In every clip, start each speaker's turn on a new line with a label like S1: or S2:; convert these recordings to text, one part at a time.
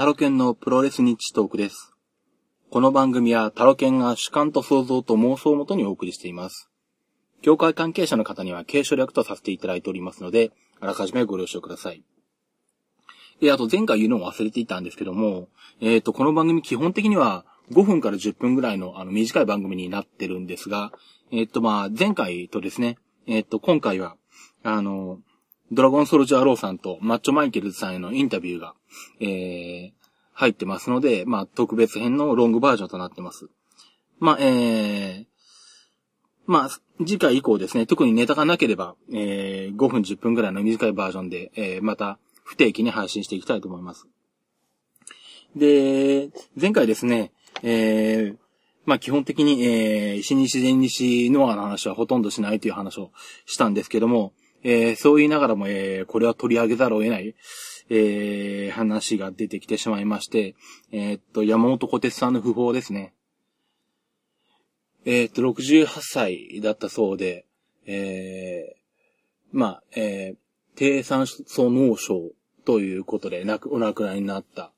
S1: タロケンのプロレスニッチトークです。この番組はタロケンが主観と想像と妄想をもとにお送りしています。業界関係者の方には継承略とさせていただいておりますので、あらかじめご了承ください。で、あと前回言うのも忘れていたんですけども、えっ、ー、と、この番組基本的には5分から10分ぐらいのあの短い番組になってるんですが、えっ、ー、と、まあ、前回とですね、えっ、ー、と、今回は、あの、ドラゴンソルジャーローさんとマッチョマイケルズさんへのインタビューが、えー、入ってますので、まあ、特別編のロングバージョンとなってます。まあ、えー、まあ、次回以降ですね、特にネタがなければ、えー、5分10分ぐらいの短いバージョンで、えー、また不定期に配信していきたいと思います。で、前回ですね、えー、まあ基本的に、えー、新西前西ノアの話はほとんどしないという話をしたんですけども、えー、そう言いながらも、えー、これは取り上げざるを得ない、えー、話が出てきてしまいまして、えー、っと、山本小鉄さんの訃報ですね。えー、っと、68歳だったそうで、えー、まあ、えー、低酸素脳症ということで、亡く、お亡くなりになった。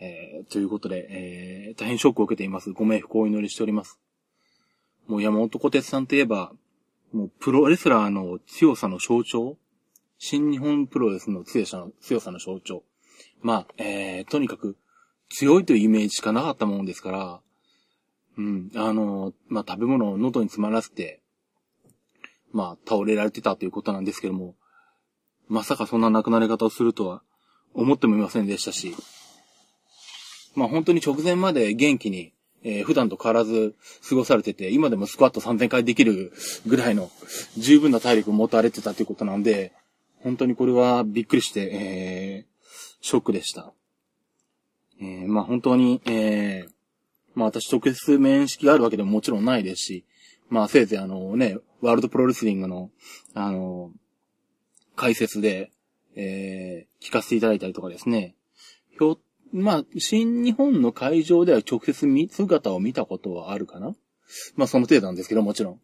S1: えー、ということで、えー、大変ショックを受けています。ご冥福をお祈りしております。もう山本小鉄さんといえば、もうプロレスラーの強さの象徴新日本プロレスの強さの、強さの象徴。まあ、えー、とにかく、強いというイメージしかなかったもんですから、うん、あの、まあ、食べ物を喉に詰まらせて、まあ、倒れられてたということなんですけども、まさかそんな亡くなり方をするとは思ってもいませんでしたし、まあ本当に直前まで元気に、えー、普段と変わらず過ごされてて、今でもスクワット3000回できるぐらいの十分な体力を持たれてたということなんで、本当にこれはびっくりして、えー、ショックでした。えー、まあ本当に、えー、まあ私直接面識があるわけでももちろんないですし、まあせいぜいあのね、ワールドプロレスリングの、あの、解説で、えー、聞かせていただいたりとかですね、ひょ、まあ、新日本の会場では直接見姿を見たことはあるかなまあその程度なんですけど、もちろん。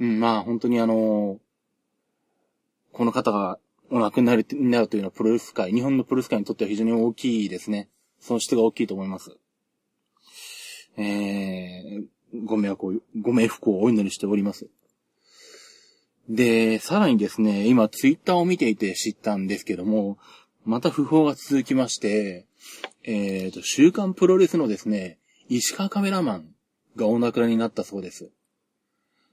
S1: うん、まあ本当にあのこの方がお亡くなりになるというのはプロレス界、日本のプロレス界にとっては非常に大きいですね。その質が大きいと思います。えー、ご迷惑を、ご冥福をお祈りしております。で、さらにですね、今ツイッターを見ていて知ったんですけども、また不法が続きまして、えっ、ー、と、週刊プロレスのですね、石川カメラマンがお亡くなりになったそうです。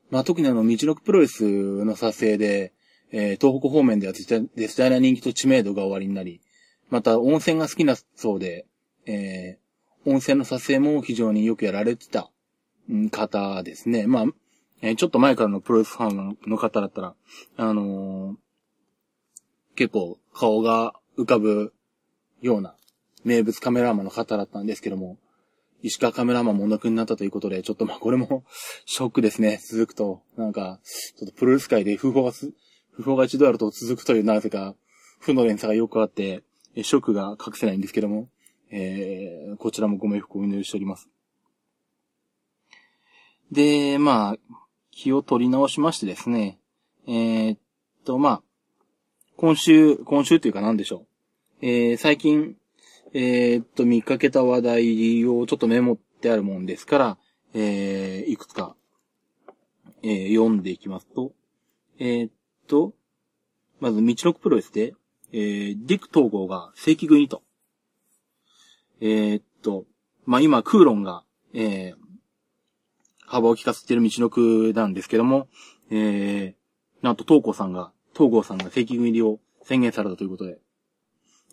S1: まあ、特にあの、道のくプロレスの撮影で、えー、東北方面では絶対絶大な人気と知名度が終わりになり、また温泉が好きなそうで、えー、温泉の撮影も非常によくやられてた方ですね。まあ、えー、ちょっと前からのプロレスファンの方だったら、あのー、結構顔が浮かぶような名物カメラマンの方だったんですけども、石川カメラマンもお亡くなったということで、ちょっとまあこれも ショックですね。続くと。なんか、ちょっとプロレス界で風報がす不法が一度あると続くというなぜか、負の連鎖がよくあって、ショックが隠せないんですけども、えー、こちらもご冥福をお祈りしております。で、まあ、気を取り直しましてですね、えー、っと、まあ、今週、今週というか何でしょう。えー、最近、えー、っと、見かけた話題をちょっとメモってあるもんですから、えー、いくつか、えー、読んでいきますと、えー、と、まず、道のくプロレスで、えー、ディック統合が正規軍にと。えー、っと、まあ、今、クーロンが、えー、幅を利かせてる道のくなんですけども、えー、なんと東郷さんが、東郷さんが正規軍入りを宣言されたということで、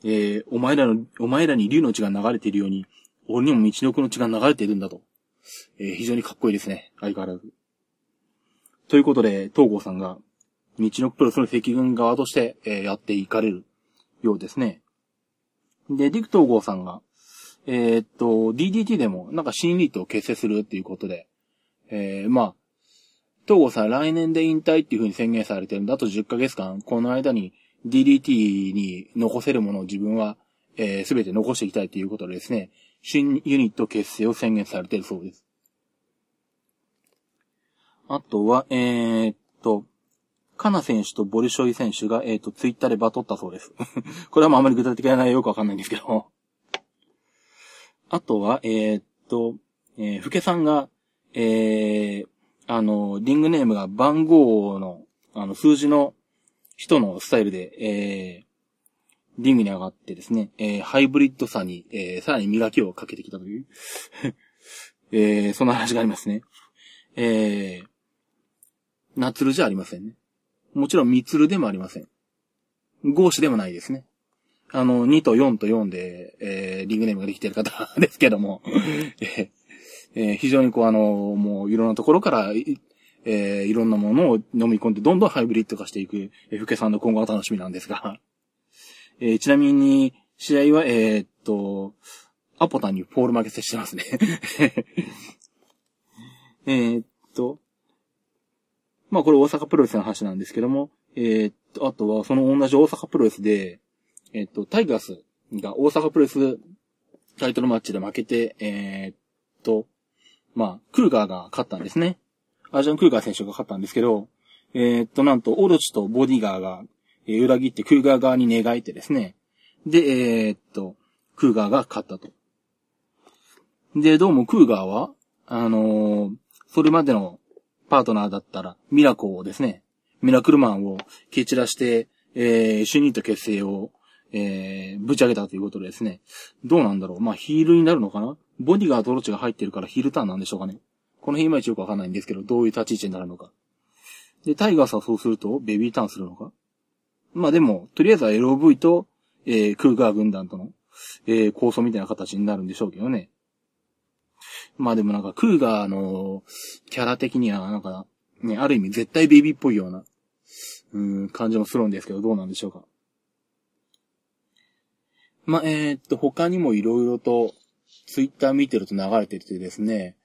S1: えー、お前らの、お前らに竜の血が流れているように、俺にも道のくの血が流れているんだと。えー、非常にかっこいいですね。相変わらず。ということで、東郷さんが、道のプロレスの赤軍側として、えー、やっていかれるようですね。で、ディク統合さんが、えー、っと、DDT でもなんか新リートを結成するっていうことで、えー、まあ、東郷さん来年で引退っていう風に宣言されてるんだ。あと10ヶ月間、この間に DDT に残せるものを自分は、えー、すべて残していきたいということでですね、新ユニット結成を宣言されてるそうです。あとは、えー、っと、カナ選手とボリショイ選手が、えっ、ー、と、ツイッターでバトったそうです。これはもうあまり具体的な内容よくわかんないんですけど。あとは、えー、っと、えー、ふけさんが、えー、あの、リングネームが番号の、あの、数字の人のスタイルで、えー、リングに上がってですね、えー、ハイブリッドさに、えー、さらに磨きをかけてきたという えー、そんな話がありますね。えー、ナツルじゃありませんね。もちろんミツルでもありません。ゴーシでもないですね。あの、2と4と4で、えー、リングネームができている方ですけども、えー、非常にこうあの、もういろんなところから、えー、いろんなものを飲み込んで、どんどんハイブリッド化していく、えー、ふけさんの今後が楽しみなんですが、えー、ちなみに、試合は、えー、っと、アポタンにフォール負け接してますね えっと、まあこれ大阪プロレスの話なんですけども、えー、っと、あとはその同じ大阪プロレスで、えー、っと、タイガースが大阪プロレスタイトルマッチで負けて、えー、っと、まあ、クルガーが勝ったんですね。アジャン・クルガー選手が勝ったんですけど、え、っと、なんと、オロチとボディガーが、え、裏切ってクルガー側に寝返ってですね。で、え、っと、クルガーが勝ったと。で、どうもクルガーは、あの、それまでのパートナーだったら、ミラコをですね、ミラクルマンを蹴散らして、えー、主任と結成を、えー、ぶち上げたということでですね、どうなんだろう。まあ、ヒールになるのかなボディガーとロチが入ってるからヒールターンなんでしょうかね。この辺いまいちよくわかんないんですけど、どういう立ち位置になるのか。で、タイガースはそうすると、ベビーターンするのかまあでも、とりあえずは LOV と、えー、クーガー軍団との、えー、構想みたいな形になるんでしょうけどね。まあでもなんか、クーガーのキャラ的には、なんか、ね、ある意味絶対ベイビーっぽいような、うん、感じもするんですけど、どうなんでしょうか？まあ、えー、っと、他にもいろいろと、ツイッター見てると流れててですね、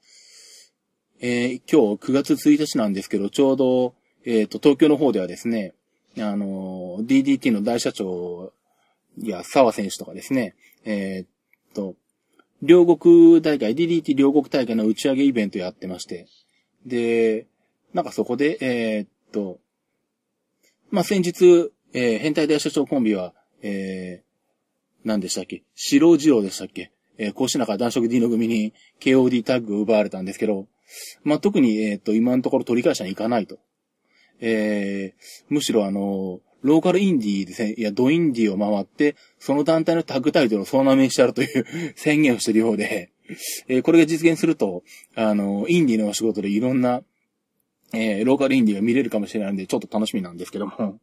S1: えー、今日9月1日なんですけど、ちょうど、えー、っと、東京の方ではですね、あの、DDT の大社長や沢選手とかですね、えー、っと、両国大会、DDT 両国大会の打ち上げイベントやってまして、で、なんかそこで、えー、っと、まあ、先日、えー、変態大社長コンビは、えー、何でしたっけ？白二郎でしたっけ？えー、こうしながら男色 D の組に KOD タッグを奪われたんですけど、まあ、特に、えっ、と、今のところ取り返しに行かないと。えー、むしろあの、ローカルインディーですね、いや、ドインディーを回って、その団体のタッグタイトルを総なめにしてやるという 宣言をしているようで、えー、これが実現すると、あの、インディーのお仕事でいろんな、えー、ローカルインディーが見れるかもしれないんで、ちょっと楽しみなんですけども。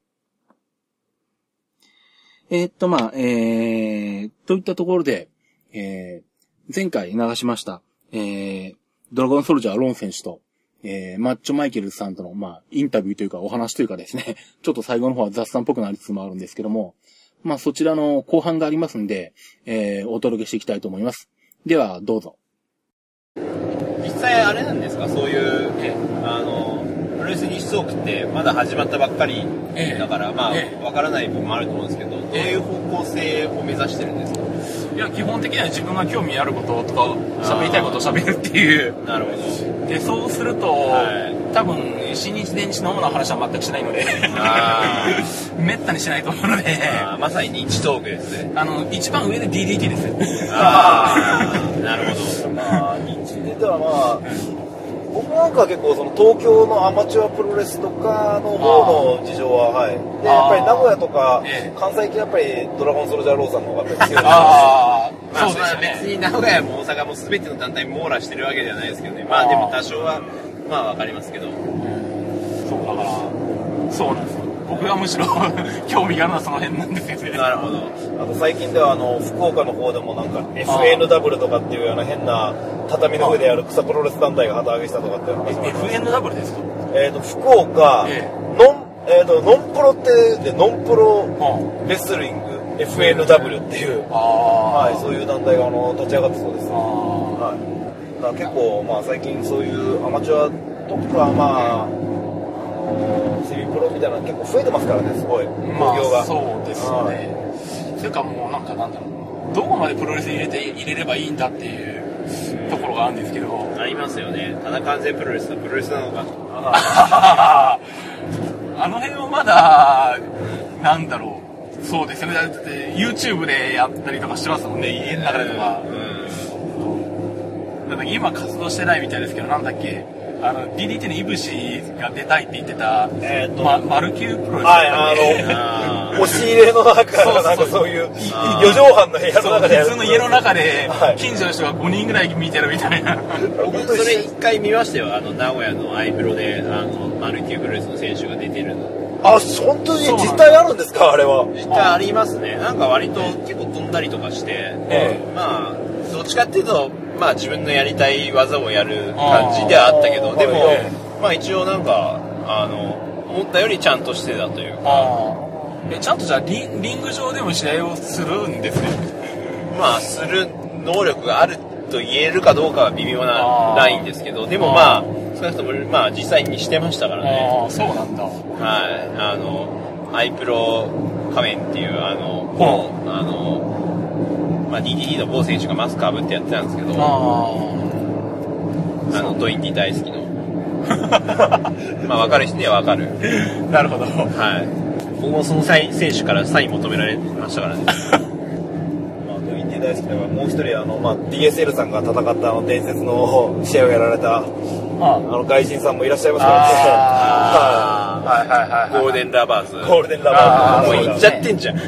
S1: えー、っと、まあ、えー、といったところで、えー、前回流しました、えー、ドラゴンソルジャーロン選手と、えー、マッチョマイケルさんとの、まあ、インタビューというかお話というかですね、ちょっと最後の方は雑談っぽくなりつつもあるんですけども、まあ、そちらの後半がありますんで、えー、お届けしていきたいと思います。では、どうぞ。
S2: 実際あれなんですか？そういう、あの、プロレスに出くってまだ始まったばっかりだから、まあ、わからない部分もあると思うんですけど、どういう方向性を目指してるんですか？
S3: いや基本的には自分が興味あることとか喋りたいことを喋るっていう。
S2: なるほど。
S3: でそうすると、はい、多分新日電池の主な話は全くしないので めったにしないと思うので。
S2: まさに日トークですね。
S3: あの一番上で DDT です。
S2: ああなるほど。
S4: まあ日でたらまあ、僕なんかは結構その東京のアマチュアプロレスとかの方の事情ははい。でやっぱり名古屋とか関西系やっぱりドラゴンソルジャーローさんの方が強いです
S2: ああそうですね。別に名古屋も大阪も全ての団体網羅してるわけではないですけどね。まあでも多少はまあわかりますけど。
S3: そうだからそうなんですよ僕はむしろ 興味があるのはその辺なんですよね。
S2: なるほど。
S4: あと最近ではあの福岡の方でもなんか FNW とかっていうような変な畳の上でやる草プロレス団体が旗揚げしたとかって話
S3: FNW ですか？
S4: えっ、と福岡、ええ、ノンえーと、ノンプロってでノンプロレスリング FNW っていう、はい、そういう団体があの立ち上がってそうです、はい、だ結構、まあ、最近そういうアマチュアとか、まあ、セミプロみたいな結構増えてますからねすごい。
S3: 興行が、まあ、そうですよね、それかもうなんかなんだろう。どこまでプロレス入れて入れればいいんだっていうところがあるんですけど。
S2: ありますよね。ただ完全プロレスはプロレスなのか。
S3: あの辺はまだなんだろう。そうですね。だって YouTube でやったりとかしてますもんね。家の中でとか、うん。今活動してないみたいですけど、なんだっけ、あの、DDT のいぶしが出たいって言ってた、えーとま、マルキュープロレス
S4: はい、あの、押し入れの中、なんかそういう、四畳半の部屋の中で。
S3: 普通の家の中で、近所の人が5人ぐらい見てるみたいな。
S2: 僕、それ一回見ましたよ。あの、名古屋のアイプロで、あの、マルキュープロレスの選手が出てるの。
S4: あ、本当に実態あるんですか？あれは。
S2: 実態ありますね。なんか割と結構飛んだりとかして、ええ、まあ、どっちかっていうと、まあ自分のやりたい技をやる感じではあったけど、でも、まあ一応なんか、あの、思ったよりちゃんとしてたというか。
S3: え、ちゃんとじゃあリリング上でも試合をするんですね。
S2: まあ、する能力があると言えるかどうかは微妙なラインですけど、でもまあ、少なくとも、まあ実際にしてましたからね。
S3: あそうなんだ。はい。
S2: あの、アイプロ仮面っていう、あの、本、あの、まあ、 DDT の某選手がマスクかぶってやってたんですけど、あの、ドインディ大好きの。まあ、わかる人にはわかる。
S3: なるほど。はい。
S2: 僕もその選手からサイン求められましたからね。
S4: 大好きだからもう一人あの、まあ、DSL さんが戦ったあの伝説の試合をやられたあの外人さんもいらっしゃいますからね
S2: はいはいはいゴールデンラバーズ。
S4: ゴールデンラバ
S2: ーズ。もう行っちゃってんじゃん。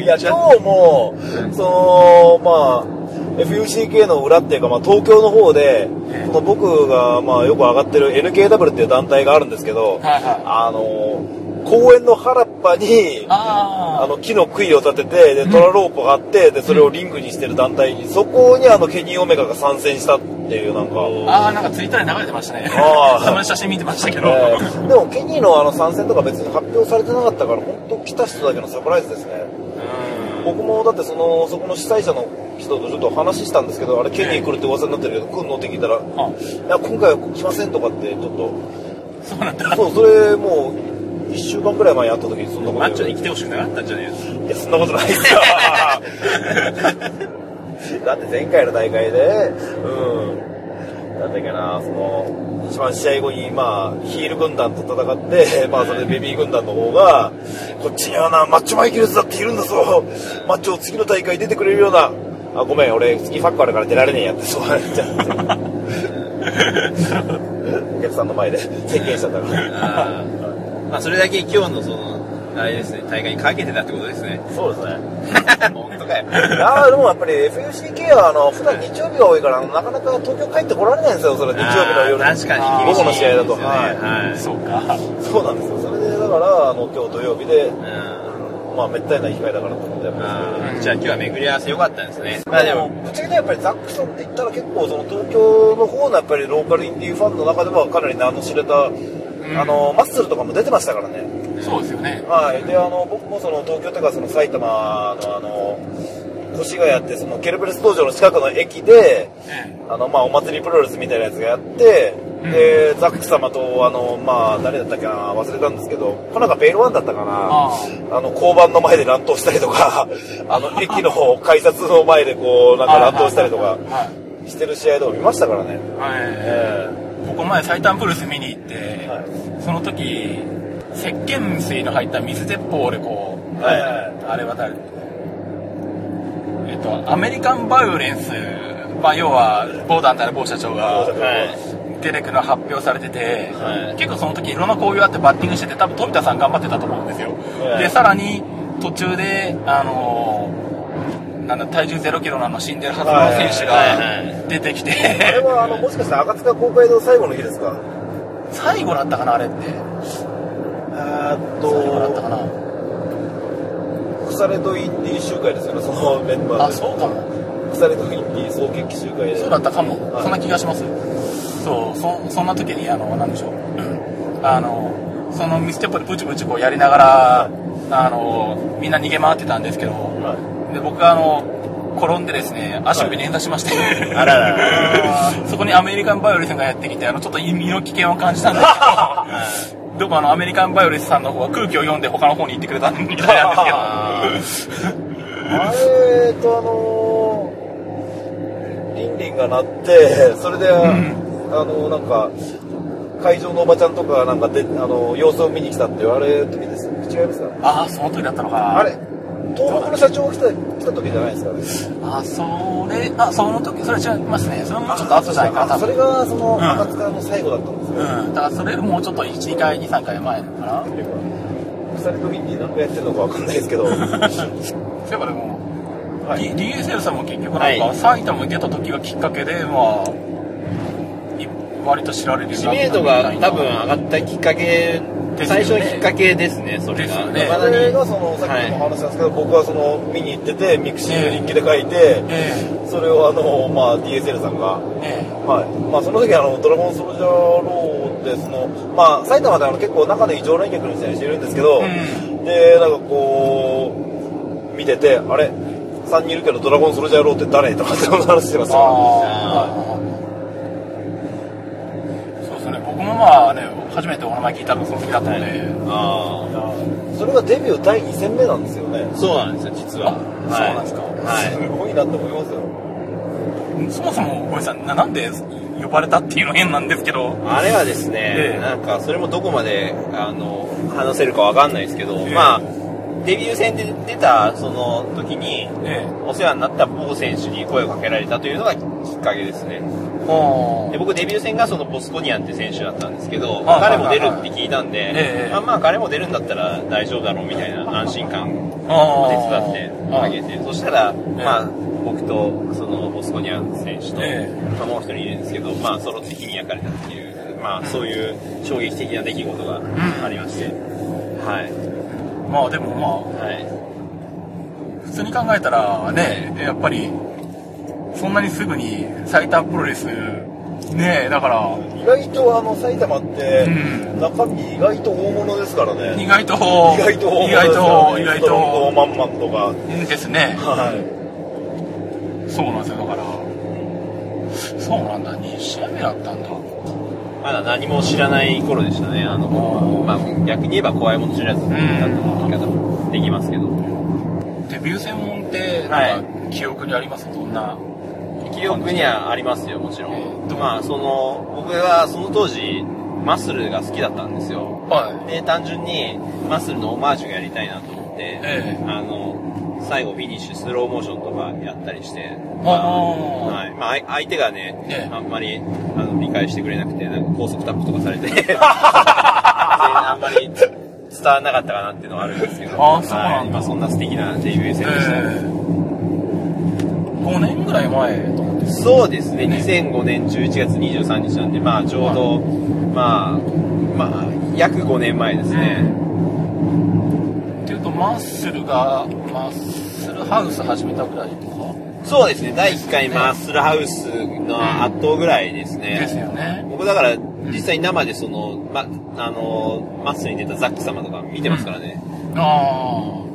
S4: いや今日もそのまあ FUCK の裏っていうか、まあ、東京の方で、この僕が、まあ、よく上がってる NKW っていう団体があるんですけど、はいはい、あの公園の原っぱにあの木の杭を立ててでトラロープがあってでそれをリングにしてる団体にそこにあのケニー・オメガが参戦したっていうなんか。
S3: ああなんかツイッターで流れてましたね。あ その写真見てましたけど、え
S4: ー、でもケニーのあの参戦とか別に発表されてなかったから本当来た人だけのサプライズですね。僕もだってそのそこの主催者の人とちょっと話したんですけどあれケニー来るって噂になってるけど来るのって聞いたら「いや今回は来ません」とかってちょっと。
S3: そうなんだ。
S4: そうそれもう1週間くらい前に会った時にそんなこと
S2: マッチョに来てほしくなかったんじゃね
S4: えいやそんなことないですよ。だって前回の大会でうん。なんだっけなその一番試合後にまあヒール軍団と戦ってまあそれでベビー軍団の方がこっちにはなマッチョマイケルズだっているんだぞ。マッチョ次の大会出てくれるような。あごめん俺次ファックあるから出られねえやってそう。なっちゃってお客さんの前で宣言しちゃったから
S2: まあ、それだけ今日のその、あれですね、大会にかけてたってことですね。
S4: そうですね。
S2: 本当かよ。
S4: いやでもやっぱり FUCK は、あの、普段日曜日が多いから、なかなか東京帰ってこられないんですよ、それ、日曜日の夜
S2: 確かに
S4: 午後の試合だと。
S2: はい。はい、
S3: そうか。
S4: そうなんですよ。それで、だから、あの、今日土曜日で、うんまあ、めったにない機会だからと思って、
S2: じゃあ今日は巡り合わせ良かったですね。
S4: まあでも、ぶっちゃけね、やっぱりザックソンって言ったら結構、その東京の方のやっぱりローカルインディーファンの中ではかなり名の知れたあのマッスルとかも出てましたからね。
S3: そうですよね。
S4: はい。で、あの、僕もその東京とかその埼玉のあの、越谷ってそのケルブレス道場の近くの駅で、あの、まあ、お祭りプロレスみたいなやつがやって、で、ザック様と、あの、まあ、誰だったっけな、忘れたんですけど、こなんかベイルワンだったかな、あの、交番の前で乱闘したりとか、あの、駅の改札の前でこう、なんか乱闘したりとか、してる試合とか見ましたからね。はい。
S3: えーこの前最短プルス見に行って、はい、その時石鹸水の入った水鉄砲でこう、はいはい、あれは誰えっとアメリカンバイオレンス、まあ、要は某団体の某社長が、出てくの発表されてて、はい、結構その時いろんな交流あってバッティングしてて多分富田さん頑張ってたと思うんですよ、はい、でさらに途中であのーなんだ体重0キロなの死んでるはずの選手が出てきて、
S4: あれはあのもしかして赤塚公会堂最後の日ですか？
S3: 最後だったかなあれって。
S4: えっと最後だったかな腐れとインディー集会ですよねそのメンバー
S3: あそうかも。
S4: 腐れとインディー総決起集会で。
S3: そうだったかも、はい、そんな気がします。そうそそんな時にあのなんでしょう、あのそのミステップでプチプチこうやりながら、はい、あのみんな逃げ回ってたんですけど、はいで僕があの転んでですね足首捻挫しまして、
S2: あらら
S3: そこにアメリカンバイオレスがやってきてあのちょっと身の危険を感じたんですけどどこあのアメリカンバイオレスさんの方は空気を読んで他の方に行ってくれたみたいなんですけど。
S4: あれとあのリンリンが鳴ってそれで、うん、あのなんか会場のおばちゃんとかなんかであの様子を見に来たって言われる時です。違いますか？
S3: ああその時だったのか。
S4: あれ東北の社長来た来た時じゃないですかね。
S3: あ、それ、あ、その時、それ違いますね。それもちょっと後じゃないかな、
S4: それが、その、赤塚の最後だったんですよ。
S3: うん。だからそれもうちょっと1、2回、2、3回前かな。
S4: 腐り時に何回やってるのかわかんないですけど。そういえ
S3: ばでも、はい、DSL さんも結局なんか、埼玉に出た時がきっかけで、まあ、割と知られる
S2: 知名度が多分上がったきっかけ、最初のきっかけですね、それが。
S4: ね、山田にがその、さっきも話したんですけど、はい、僕はその、見に行ってて、ミクシー日記で書いて、えー、それをあの、まあ、DSL さんが、えー、はい。まあ、その時あの、ドラゴンソルジャーローで、その、まあ、埼玉であの、結構中で異常連客の人にしてるんですけど、うん、で、なんかこう、見てて、あれ、3人いるけどドラゴンソルジャーローって誰？とかって話してますよ。はい。
S3: もまあね、初めてお名前聞いたのその時だったので、
S4: あそれがデビュー第2戦目なんですよね。
S2: そうなんですよ、実は。
S3: そうなんですか。
S4: はい。すごいなって思いますよ。
S3: そもそも、ごめんなさい、なんで呼ばれたっていうの変なんですけど。
S2: あれはですね、ええ、なんか、それもどこまで、あの、話せるかわかんないですけど、え、まあ、デビュー戦で出たその時に、お世話になった某選手に声をかけられたというのがきっかけですね。で僕デビュー戦がそのボスコニアンって選手だったんですけど、まあ、彼も出るって聞いたんで、まあ、まあ彼も出るんだったら大丈夫だろうみたいな安心感を手伝ってあげて、そしたら、まあ僕とそのボスコニアン選手と、まあ、もう一人いるんですけど、まあ揃って火に焼かれたっていう、まあそういう衝撃的な出来事がありまして、はい。
S3: まあでもまあ、はい、普通に考えたらね、やっぱりそんなにすぐに埼玉プロレス。ねえだから。
S4: 意外とあの埼玉って、中身意外と大物ですからね。
S3: 意外と
S4: 意外と
S3: 意外と意外と。
S4: マンマンとか。
S3: ですね。はい。そうなんですよだから。そうなんだ。2試合目だったんだ。
S2: まだ何も知らない頃でしたね。あのまあ逆に言えば怖いもの知らずだった言い方もできますけど。
S3: デビュー戦門ってなんか記憶にあります、どんな
S2: 記憶にはありますよ、もちろん。まあ、その、僕はその当時、マッスルが好きだったんですよ。はい。で、単純に、マッスルのオマージュがやりたいなと思って、ええ、あの、最後フィニッシュ、スローモーションとかやったりして、まあ、はい。まあ、相手がね、ええ、あんまり、あの、理解してくれなくて、なんか高速タップとかされて あんまり伝わらなかったかなっていうのはあるんですけど、
S3: あそうなんだ、
S2: はい、まあ、そんな素敵なデビュー戦でした。え
S3: 5年ぐらい前と
S2: そうですね、2005年11月23日なんで、まあちょうど、はい、まあ、まあ、約5年前ですね。
S3: っていうと、マッスルが、マッスルハウス始めたぐらいとか？
S2: そうですね、第1回マッスルハウスの圧倒ぐらいですね。
S3: ですよね。
S2: 僕だから、実際生でその、ま、あの、マッスルに出たザック様とか見てますからね。
S3: うん、ああ。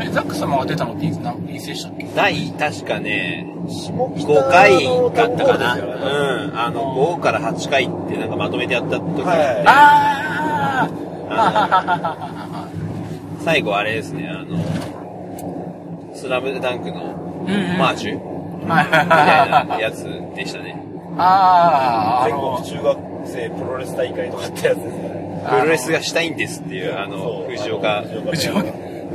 S3: え、ザック様が出たのっていつ何いつでしたっけ？第、
S2: 確かね、5回だったかな。うん。あの、5から8回ってなんかまとめてやった時があって。
S3: ああ
S2: 最後あれですね、あの、スラムダンクのマーチュみたいなやつでしたね。
S3: あ
S4: あ、全国中学生プロレス大会とかってやつですね。
S2: プロレスがしたいんですっていう、あの、藤岡。
S3: 藤岡。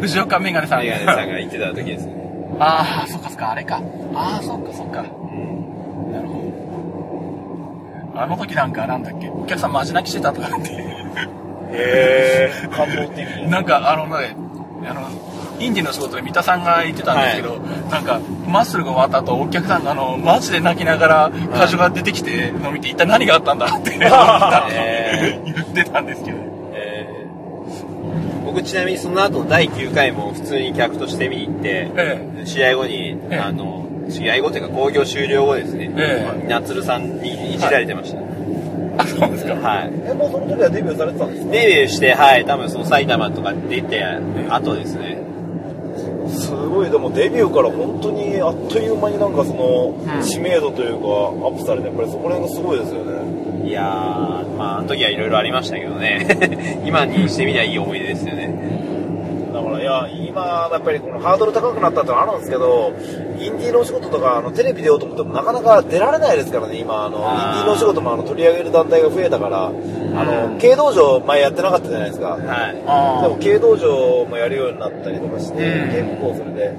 S3: 藤岡メガネさん。
S2: メガネさんが言ってた時ですね。
S3: ああ、そっかそっか、あれか。ああ、そっかそっか。うん。なるほど。あの時なんかなんだっけ、お客さんマジ泣きしてたとかって。
S4: へえ、感動的。
S3: なんかあのね、あの、インディの仕事で三田さんが言ってたんですけど、はい、なんか、マッスルが終わった後、お客さんがあの、マジで泣きながら、会場が出てきて、飲みて、一体何があったんだって 言ってたんですけど。
S2: 僕ちなみにその後第9回も普通に客として見に行って、ええ、試合後に、え、あの、試合後というか興行終了後ですね、ええ、夏るさんにいじられてました。はい
S3: あ、そうですか。
S2: はい。
S4: え、もうその時はデビューされてたんですか？
S2: デビューして、はい、多分その埼玉とか出て、後ですね。
S4: すごい、でもデビューから本当にあっという間になんかその、知名度というか、アップされて、やっぱりそこら辺がすごいですよね。
S2: いやー、まあ、あの時はいろいろありましたけどね。今にしてみりゃいい思い出ですよね。
S4: だから、いや、今、やっぱりこのハードル高くなったってのはあるんですけど、インディーのお仕事とか、あの、テレビ出ようと思ってもなかなか出られないですからね、今、あの、インディーのお仕事もあの取り上げる団体が増えたから、あの、軽道場前やってなかったじゃないですか。はい。でも軽道場もやるようになったりとかして、結構それで、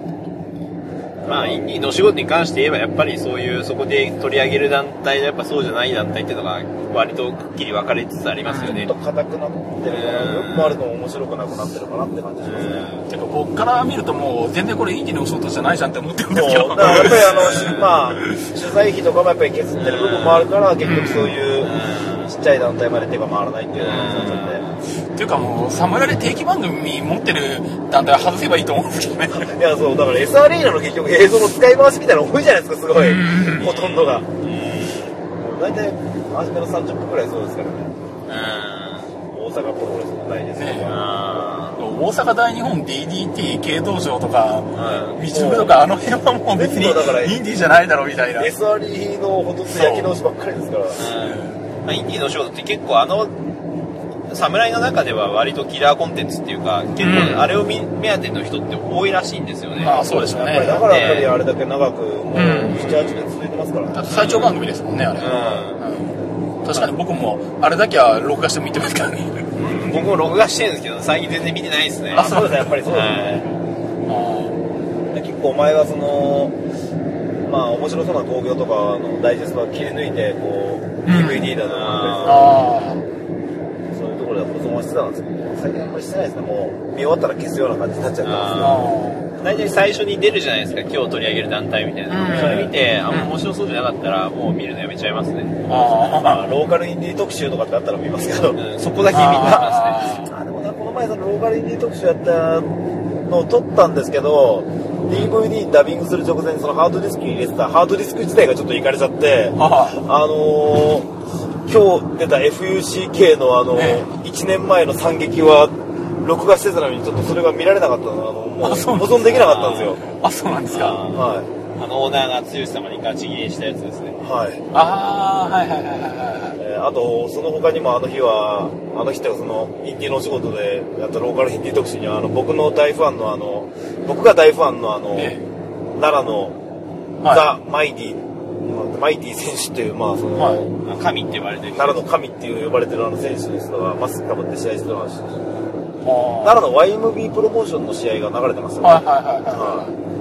S2: まあ、インディーの仕事に関して言えば、やっぱりそういう、そこで取り上げる団体と、やっぱそうじゃない団体っていうのが、割とくっきり分かれつつありますよね。
S4: ちょっと硬くなってるから、よくもあると面白くなくなってるかなって感じしますね。
S3: てか、僕から見るともう、全然これインディーの仕事じゃないじゃんって思ってるんですけど。
S4: だからやっぱりあの、まあ、取材費とかもやっぱり削ってる部分もあるから、結局そういう、ちっちゃい団体まで手が回らないっていうような感じになっちゃって。
S3: っていうかもう、侍で定期番組持ってる団体は外せばいいと思うんですけどね。い
S4: や、そう、だから SR リーナの結局映像の使い回しみたいなの多いじゃないですか、すごい。ほとんどが。大体、初めの30分くらいそうですからね。大阪プロレスの大ですね。
S3: 大阪大日本 DDT 軽道場とか、道のとかあの辺はもう別にインディーじゃないだろうみたいな。
S4: SRE のほとんど焼き直しばっかりですから。
S2: まあ、インディーの仕事って結構あの侍の中では割とキラーコンテンツっていうか、結構あれを目当ての人って多いらしいんですよね。
S3: ああ、そうですよね。
S4: だからやっぱりあれだけ長く、もう7、8年続いてますから
S3: ね。最長番組ですもんね、あれ。うん。確かに僕もあれだけは録画しても見てますからね。
S2: 僕も録画してるんですけど、最近全然見てないですね。
S4: あ、そうですね、やっぱりそうですね。結構お前がその、まあ面白そうな興行とかのダイジェストは切り抜いて、こう、DVD だとか、ころでは保存はしてたんですけど、最近あんまりしてないですね。もう、見終わったら消すような感じになっちゃってます
S2: 大体最初に出るじゃないですか、今日取り上げる団体みたいな。それ見て、あんま面白そうじゃなかったら、もう見るのやめちゃいますね。
S4: まあ、ローカルインディー特集とかってあったら見ますけど。う
S2: ん、そこだけ見てます
S4: ね。あ、でもな、この前そのローカルインディー特集やったのを撮ったんですけど、DVD にダビングする直前にそのハードディスクに入れてたハードディスク自体がちょっといかれちゃって、あのー今日出た FUCK のあの、ね、1年前の惨劇は録画してたのにちょっとそれが見られなかったのあのもう保存できなかったんですよ。
S3: あそうなんですか。
S4: はい。
S2: あのオーナーが剛様にガチ切れしたやつですね。
S4: はい。
S3: ああはいはいはいはいはい、
S4: えー、あとその他にもあの日はあの日ってそのインディーのお仕事でやったローカルインディー特集にはあの僕の大ファンのあの僕が大ファンのあの、ええ、奈良の、はい、ザ・マイディマイティ選手っていう、まあその、はい、
S2: 神って言われてる。
S4: 奈良の神っていう呼ばれてるあの選手ですが、マスクかぶって試合してました奈良の YMB プロモーションの試合が流れてますよね。はいはいはい、はい。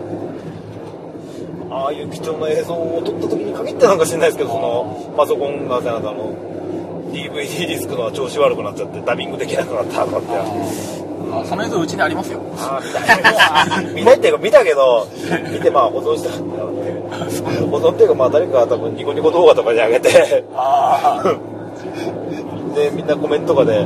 S4: ああいう貴重な映像を撮った時に限ってなんか知んないですけど、その、パソコンがせなんかあの、DVD ディスクの調子悪くなっちゃってダビングできなくなったとかって。
S3: あその映像うちにありますよ。
S4: あ見た見たっていうか見たけど、見てまあ保存したんだよね。保存っていうかまあ誰かが多分ニコニコ動画とかに上げて、で、みんなコメントとかで、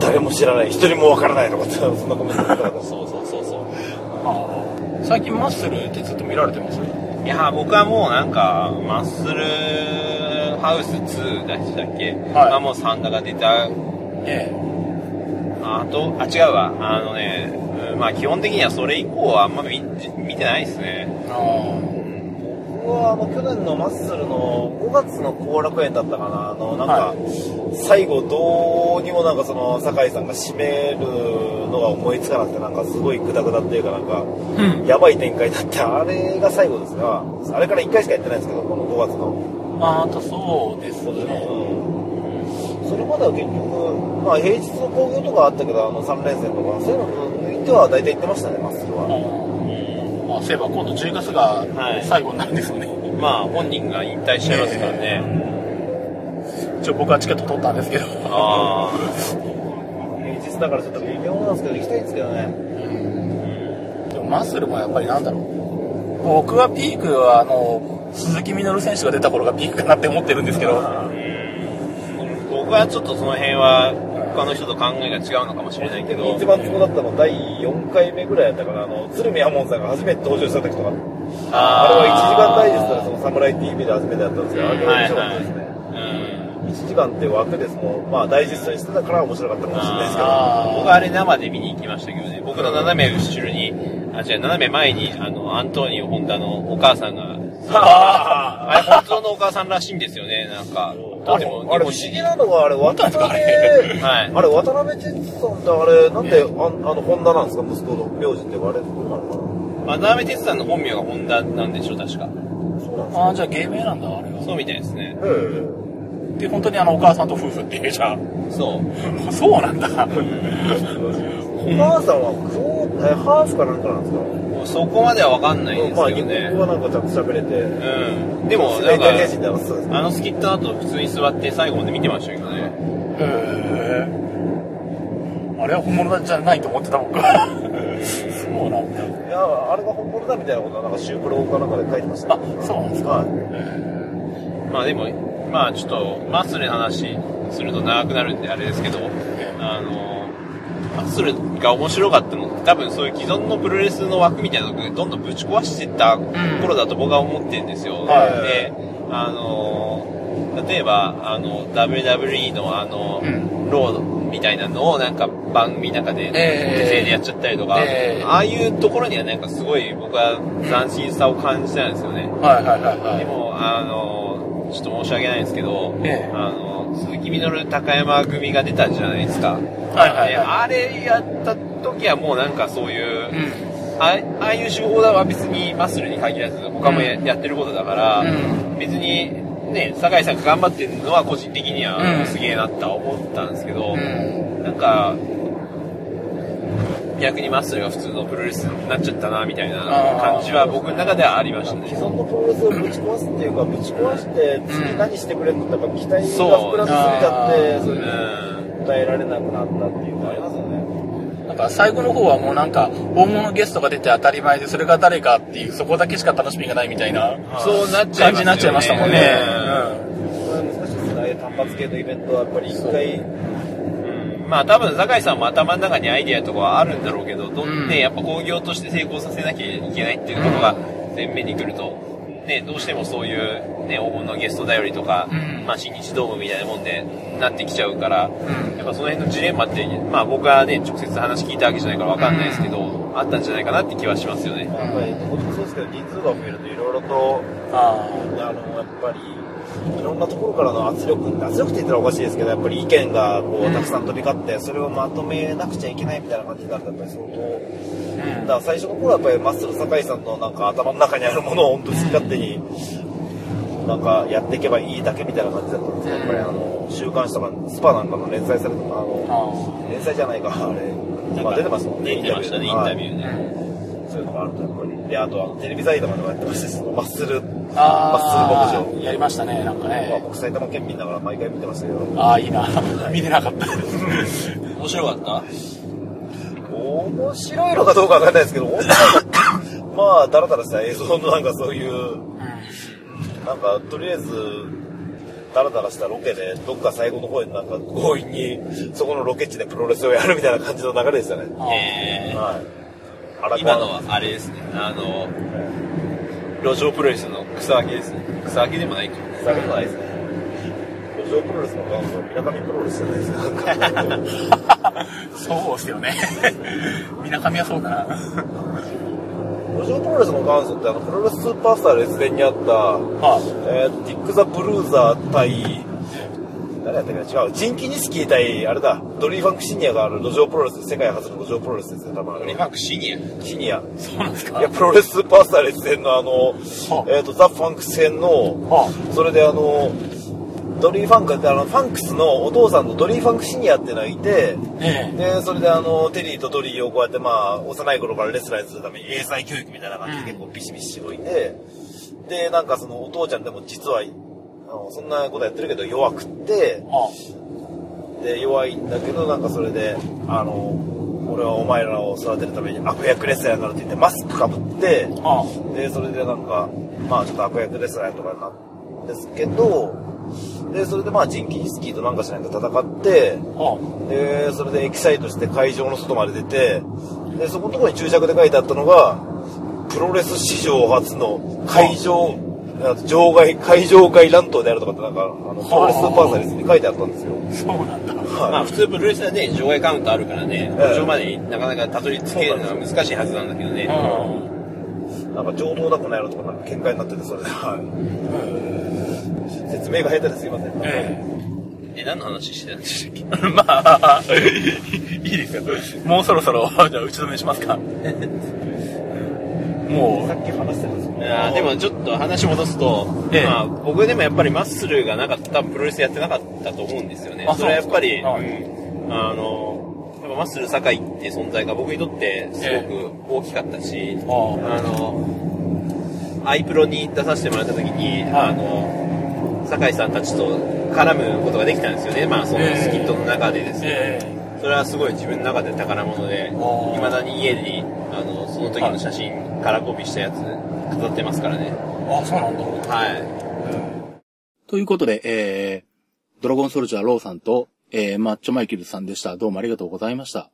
S4: 誰も知らない、一人もわからないとかって、そんなコメントとか
S2: そうそうそうそう。
S3: 最近マッスルってずっと見られてます？
S2: いや僕はもうなんか、マッスルハウス2だしたっけ、はい、あもうサンダが出た、ええあと、あ、違うわ。あのね、まあ基本的にはそれ以降はあんま見見てないですね。
S4: 僕はあの去年のマッスルの5月の後楽園だったかな。あの、なんか、最後どうにもなんかその酒井さんが締めるのが思いつかなくて、なんかすごいグダグダっていうかなんか、やばい展開だって、あれが最後ですが、あれから1回しかやってないんですけど、この5月の。
S3: ああとそうですね。うん
S4: それまでは結局、まあ、平日の興行とかあったけど、あの3連戦とか、そういうの抜いては大体行ってましたね、マッスルは。
S3: まあ、そういえば今度10月が最後になるんですよね。はい、
S2: まあ、本人が引退しちゃいますからね。
S3: 一応僕はチケット取ったんですけど。ああ。
S4: 平日だからちょっと微妙なんですけど、行きたいですけどね。
S3: でもマッスルもやっぱりなんだろう。僕はピークは、あの、鈴木みのる選手が出た頃がピークかなって思ってるんですけど。
S2: 僕はちょっとその辺は他の人と考えが違うのかもしれないけど。
S4: 一番ツボだったの第4回目ぐらいやったからあの鶴見亞門さんが初めて登場した時とか。ああれは1時間ダイジェストでその「サムライ TV」で初めてやったんですけどあれは面白かったですね、はいはい、1時間って枠です。もんまあダイジェストにしてたから面白かったかもしれないですけど。
S2: 僕あれ生で見に行きましたけどね。僕の斜め後ろにあ違う斜め前にあのアントニオ・ホンダのお母さんが。あれ本当のお母さんらしいんですよね、なんか。
S4: あれ、あれ不思議なのが、あれ、渡辺、はい、あれ、渡辺哲さんってあれ、なんで、あ あの、本田なんですか、息子の名字ってあれ、どうなのか
S2: な渡辺哲さんの本名が本田なんでしょ、確か。
S3: そうなんああ、じゃあ芸名なんだ、あれは。
S2: そうみたいですね。
S3: で、本当にあの、お母さんと夫婦っていうじゃん。
S2: そ
S3: う。そうなんだ。お
S4: 母さんは、ハーフかなんかなんですか？
S2: そこまでは分かんないですけどね。
S4: まあ、僕はなんかちゃんと喋れて。
S2: うん。でも、なんか、あのスキットの後、普通に座って最後まで見てましたけどね。へえ。
S3: あれは本物じゃないと思ってた僕は。そうなんだ。
S4: いや、あれが本物だみたいなことは、なんか、シュープロかなんかで書いてました、
S3: あ、そうなんですか。はい、
S2: まあでも、まあちょっと、マッスルの話すると長くなるんであれですけど、あの、マッスルが面白かったのって多分そういう既存のプロレスの枠みたいなのをどんどんぶち壊してった頃だと僕は思ってるんですよ。うん、で、あの、例えば、あの、WWE のあの、うん、ロードみたいなのをなんか番組の中で、お手製でやっちゃったりとか、えー、ああいうところにはなんかすごい僕は斬新さを感じたんですよね。はいはいはい、はい。でも、あの、ちょっと申し訳ないんですけど、えー、あの、鈴木みのる高山組が出たじゃないですか。はいはい、はい、あれやった時はもうなんかそういう、うん、あああいう手法は別にマッスルに限らず他もやうん、やってることだから、うん、別にね、酒井さんが頑張ってるのは個人的にはすげえなって思ったんですけど、うん、なんか、逆にマッスルが普通のプロレスになっちゃったなみたいな感じは僕の中ではありましたね。
S4: 既存のプロレスをぶち壊すっていうか、ぶち壊して次何してくれるのってやっぱ期待が膨らみすぎちゃって、それえられなくなったっていうのがありますよね。
S3: なんか最後の方はもうなんか大物ゲストが出て当たり前でそれが誰かっていうそこだけしか楽しみがないみたいな
S2: そうなっ
S3: ちゃ感じになっちゃいましたもんね。
S4: うん、難しいですね。単発系のイベントはやっぱり一回
S2: まあ多分酒井さんも頭の中にアイデアとかはあるんだろうけど、どんね、やっぱ工業として成功させなきゃいけないっていうことが前面に来ると、ね、どうしてもそういう、ね、黄金のゲスト頼りとか、うん、まあ新日ドームみたいなもんでなってきちゃうから、うん、やっぱその辺のジレンマって、まあ僕はね、直接話聞いたわけじゃないからわかんないですけど、うん、あったんじゃないかなって気はしますよね。や
S4: っぱり、僕もそうですけど、人数が増えるといろいろと、ああの、やっぱり、いろんなところからの圧力、圧力って言ったらおかしいですけど、やっぱり意見がこうたくさん飛び交って、それをまとめなくちゃいけないみたいな感じになると、やっぱり相当、だから最初の頃はやっぱりマッスル酒井さんのなんか頭の中にあるものを本当に好き勝手に、なんかやっていけばいいだけみたいな感じだったんですけど、やっぱりあの、週刊誌とかスパなんかの連載された、あの、連載じゃないか、あれ、まあ出てますもんね、
S2: 出てましたね、インタビューね。
S4: そういうのがあるとやっぱり。で、あとはテレビ埼玉でもやってましたし、マッスル、マッスル
S3: 牧場。やりましたね、なんかね。
S4: まあ、僕埼玉県民だから毎回見てましたけど。
S3: ああ、いいな。見てなかった。
S2: 面白かった？
S4: 面白いのかどうかわかんないですけど、まあ、だらだらした映像のなんかそういう、なんか、とりあえず、ダラダラしたロケで、どっか最後の方になんか強引に、そこのロケ地でプロレスをやるみたいな感じの流れでしたね。
S2: へ、えー、はい。今のはあれですね、あの、路上プロレスの草分けですね。草分けでもないか。
S4: 草分けでもないですね。路上プロレスの元祖、みなかみプロレスじゃないですか。
S3: そうですよね。みなかみはそうかな。
S4: 路上プロレスの元祖ってあの、プロレススーパースター列伝にあった、はあ、えー、ディック・ザ・ブルーザー対、誰やったっけ違う。ジンキニスキー対、あれだ、ドリーファンクシニアがある路上プロレス、世界初の路上プロレスですね、多分。
S2: ドリーファンクシニア？
S4: シニア。
S3: そうなんですか？
S4: いや、プロレススーパースター列伝のあの、えっ、ー、と、ザ・ファンクス戦の、それであの、ドリーファンクってあの、ファンクスのお父さんのドリーファンクシニアっていうのがいて、ええ、で、それであの、テリーとドリーをこうやってまあ、幼い頃からレスラーにするために英才教育みたいな感じで結構ビシビシしごいて、で、なんかそのお父ちゃんでも実は、あのそんなことやってるけど弱くって、で、弱いんだけど、なんかそれで、あの、俺はお前らを育てるために悪役レスラーになるって言ってマスクかぶって、で、それでなんか、まあちょっと悪役レスラーとかになるんですけど、で、それでまあジンキースキーとなんかしないと戦って、で、それでエキサイトして会場の外まで出て、で、そこのところに注釈で書いてあったのが、プロレス史上初の会場、場外、会場外乱闘であるとかってなんか、あの、プロレスパーサイズに書いてあったんですよ。
S3: そうなんだ。
S2: はい、まあ普通プロレスはね、場外カウントあるからね、会場までなかなかたどり着けるのは難しいはずなんだけどね。
S4: なんか上等だこの野郎とかなんか喧嘩になってて、それで、はい。説明が下手ですいません。え
S2: え、何の話してたんでしたっけ？
S3: まあ、いいですよ。もうそろそろ、じゃあ打ち止めしますか。
S4: もう。さっき話してたんです
S2: あでもちょっと話戻すと、ええ、まあ、僕でもやっぱりマッスルがなかった、プロレスやってなかったと思うんですよね。それはやっぱり、はい、あの、マッスル酒井って存在が僕にとってすごく大きかったし、えー、あの、アイプロに出させてもらった時に、あの、酒井さんたちと絡むことができたんですよね。まあ、そのスキットの中でですね。えー、それはすごい自分の中で宝物で、いまだに家に、あの、その時の写真からコピーしたやつ飾ってますからね。
S3: あ、そうなんだ。
S2: はい。
S1: ということで、えー、ドラゴンソルジャーローさんと、えー、マッチョマイケルさんでした。どうもありがとうございました。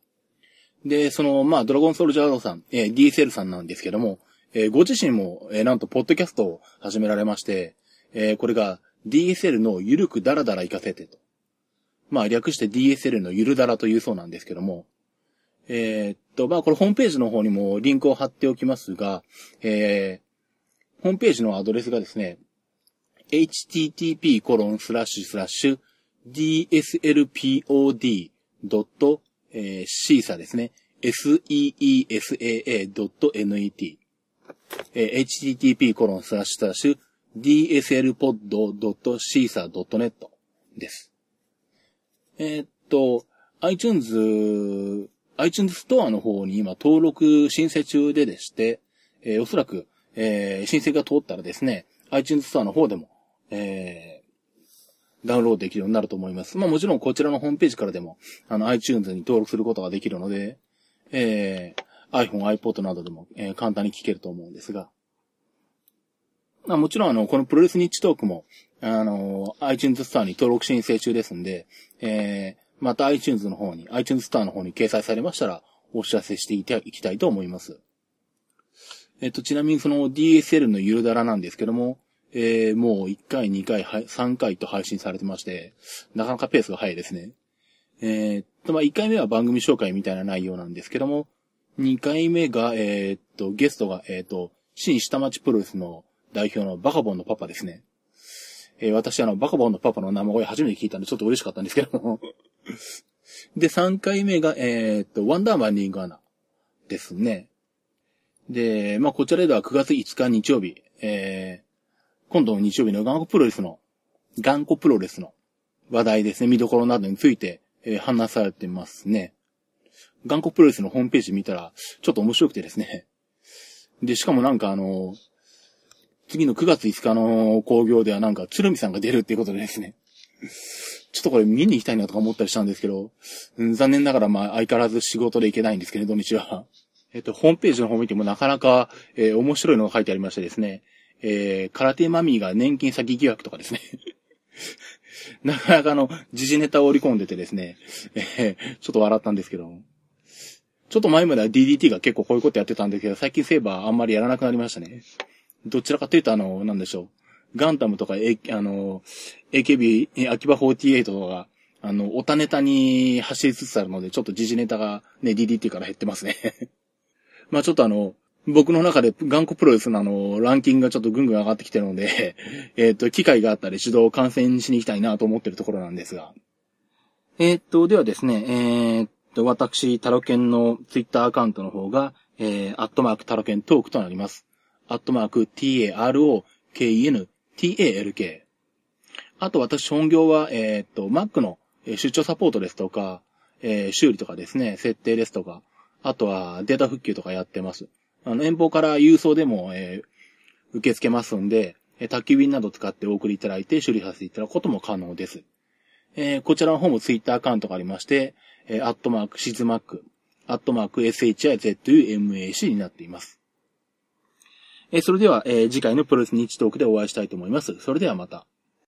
S1: で、その、まあ、ドラゴンソルジャーローさん、えー、DSL さんなんですけども、えー、ご自身も、えー、なんと、ポッドキャストを始められまして、えー、これが DSL のゆるくダラダラ行かせてと。まあ、略して DSL のゆるだらというそうなんですけども、えー、っと、まあ、これホームページの方にもリンクを貼っておきますが、えー、ホームページのアドレスがですね、http://dslpod.cesa ですね。seesaa.net、http コロンスラッシュスラッシュ dslpod.cesa.net です。えー、っと、iTunes、iTunes ストアの方に今登録申請中ででして、えー、おそらく、えー、申請が通ったらですね、iTunes ストアの方でも、えダウンロードできるようになると思います。まあもちろんこちらのホームページからでも、あの iTunes に登録することができるので、えー、iPhone、iPod などでも、えー、簡単に聞けると思うんですが、まあもちろんあの、このプロレスニッチトークも、あの、iTunes ストアに登録申請中ですんで、えー、また iTunes の方に、iTunes ストアの方に掲載されましたら、お知らせしていきたいと思います。えっと、ちなみにその DSL のゆるだらなんですけども、えー、もう1回、2回、3回と配信されてまして、なかなかペースが速いですね。えー、っと、まあ、1回目は番組紹介みたいな内容なんですけども、2回目が、えー、っと、ゲストが、えー、っと、新下町プロレスの代表のバカボンのパパですね。えー、私あの、バカボンのパパの生声初めて聞いたんでちょっと嬉しかったんですけども で、3回目が、えー、っと、ワンダーマンリングアナですね。で、まあ、こちらでは9月5日日曜日、えー今度の日曜日の頑固プロレスの、頑固プロレスの話題ですね、見どころなどについて、えー、話されてますね。頑固プロレスのホームページ見たら、ちょっと面白くてですね。で、しかもなんかあの、次の9月5日の工業ではなんか、鶴見さんが出るっていうことでですね。ちょっとこれ見に行きたいなとか思ったりしたんですけど、残念ながらまあ相変わらず仕事で行けないんですけれど、土日は。えっと、ホームページの方見てもなかなか、えー、面白いのが書いてありましてですね。えー、空手マミーが年金先疑惑とかですね。なかなかの時事ネタを織り込んでてですね、えー、ちょっと笑ったんですけど。ちょっと前までは DDT が結構こういうことやってたんですけど、最近セーバーあんまりやらなくなりましたね。どちらかというとあの、なんでしょう。ガンタムとか、A、あの、AKB、秋葉48とか、あの、オタネタに走りつつあるので、ちょっと時事ネタがね、DDT から減ってますね。まあちょっとあの、僕の中で頑固プロレスのあの、ランキングがちょっとぐんぐん上がってきてるので、えっと、機会があったら指導を観戦しに行きたいなと思ってるところなんですが。えー、っと、ではですね、えー、っと、私、タロケンのツイッターアカウントの方が、えー、アットマークタロケントークとなります。アットマーク t-a-r-o-k-e-n t-a-l-k。あと私本業は、えー、っと、Mac の出張サポートですとか、えー、修理とかですね、設定ですとか、あとはデータ復旧とかやってます。あの、遠方から郵送でも、えー、受け付けますんで、え宅急便など使ってお送りいただいて処理させていただくことも可能です。えー、こちらの方もツイッターアカウントがありまして、えー、アットマークシズマック、アットマーク SHIZUMAC になっています。え、それでは、え、次回のプロレス日トークでお会いしたいと思います。それではまた。